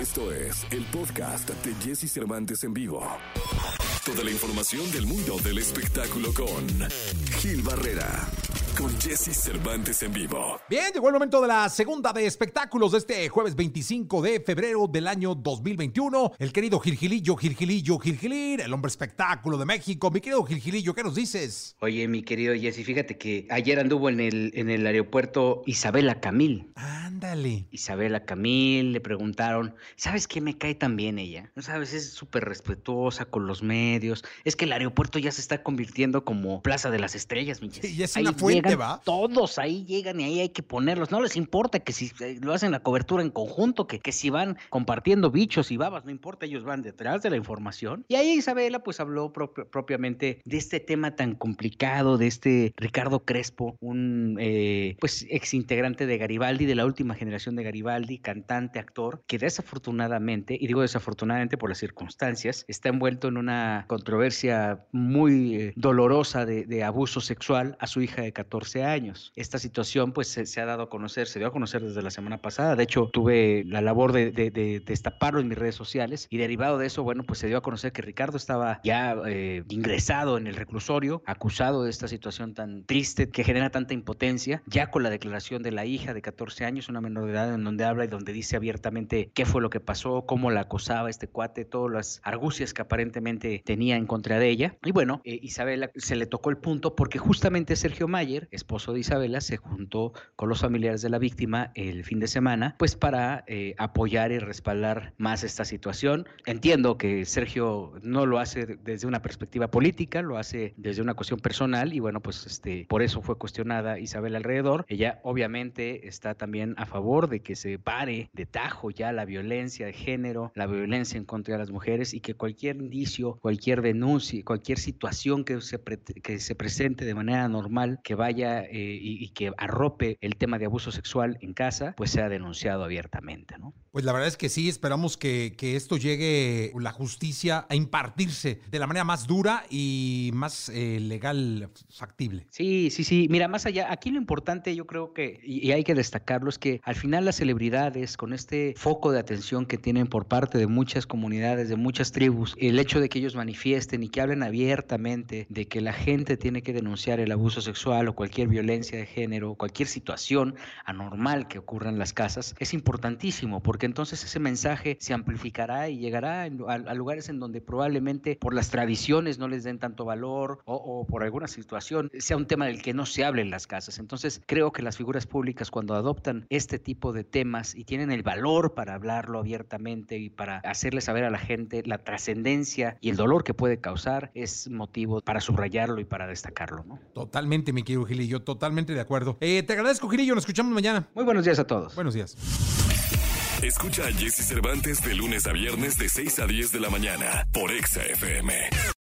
Esto es el podcast de Jesse Cervantes en vivo. Toda la información del mundo del espectáculo con Gil Barrera, con Jesse Cervantes en vivo. Bien, llegó el momento de la segunda de espectáculos de este jueves 25 de febrero del año 2021. El querido Gilgilillo, Gilgilillo, Gilgilir, el hombre espectáculo de México. Mi querido Gilgilillo, ¿qué nos dices? Oye, mi querido Jesse, fíjate que ayer anduvo en el, en el aeropuerto Isabela Camil. Ándale. Isabela Camil, le preguntaron, ¿sabes qué me cae tan bien ella? ¿No sabes? Es súper respetuosa con los medios. Es que el aeropuerto ya se está convirtiendo como Plaza de las Estrellas, mi ya es Ahí una fuente, llegan ¿va? Todos ahí llegan y ahí hay que ponerlos. No les importa que si eh, lo hacen la cobertura en conjunto, que, que si van compartiendo bichos y babas, no importa, ellos van detrás de la información. Y ahí Isabela pues habló prop- propiamente de este tema tan complicado, de este Ricardo Crespo, un eh, pues ex integrante de Garibaldi, de la última generación de Garibaldi, cantante, actor, que desafortunadamente, y digo desafortunadamente por las circunstancias, está envuelto en una controversia muy eh, dolorosa de, abuso sexual a su hija de 14 años. Esta situación pues se, ha dado a conocer, se dio a conocer desde la semana pasada, de hecho tuve la labor de destaparlo en mis redes sociales y derivado de eso, bueno, pues se dio a conocer que Ricardo estaba ya eh, ingresado en el reclusorio, acusado de esta situación tan triste que genera tanta impotencia, ya con la declaración de la hija de 14 años, una menor de edad, en donde habla y donde dice abiertamente qué fue lo que pasó, cómo la acosaba este cuate, todas las argucias que aparentemente tenía en contra de ella. Y bueno, eh, Isabela se le tocó el punto porque justamente Sergio Mayer, esposo de Isabela, se juntó con los familiares de la víctima el fin de semana, pues para eh, apoyar y respaldar más esta situación. Entiendo que Sergio no lo hace de- desde una perspectiva política, lo hace desde una cuestión personal y bueno, pues este, por eso fue cuestionada Isabel alrededor. Ella obviamente está también a favor de que se pare de tajo ya la violencia de género, la violencia en contra de las mujeres y que cualquier indicio, cualquier denuncia, cualquier situación que se, pre- que se presente de manera normal, que vaya eh, y, y que arrope el tema de abuso sexual en casa, pues sea denunciado abiertamente, ¿no? Pues la verdad es que sí, esperamos que, que esto llegue, la justicia, a impartirse de la manera más dura y más eh, legal factible. Sí, sí, sí. Mira, más allá, aquí lo importante yo creo que, y, y hay que destacarlo, es que al final las celebridades, con este foco de atención que tienen por parte de muchas comunidades, de muchas tribus, el hecho de que ellos manifiesten y que hablen abiertamente de que la gente tiene que denunciar el abuso sexual o cualquier violencia de género, cualquier situación anormal que ocurra en las casas, es importantísimo, porque entonces ese mensaje se amplificará y llegará a lugares en donde probablemente por las tradiciones no les den tanto valor o, o por alguna situación sea un tema del que no se hable en las casas. Entonces creo que las figuras públicas cuando adoptan este tipo de temas y tienen el valor para hablarlo abiertamente y para hacerle saber a la gente la trascendencia y el dolor que puede causar, es motivo para subrayarlo y para destacarlo. ¿no? Totalmente, mi querido Gilillo, totalmente de acuerdo. Eh, te agradezco, Gilillo, nos escuchamos mañana. Muy buenos días a todos. Buenos días. Escucha a Jesse Cervantes de lunes a viernes de 6 a 10 de la mañana por Exa FM.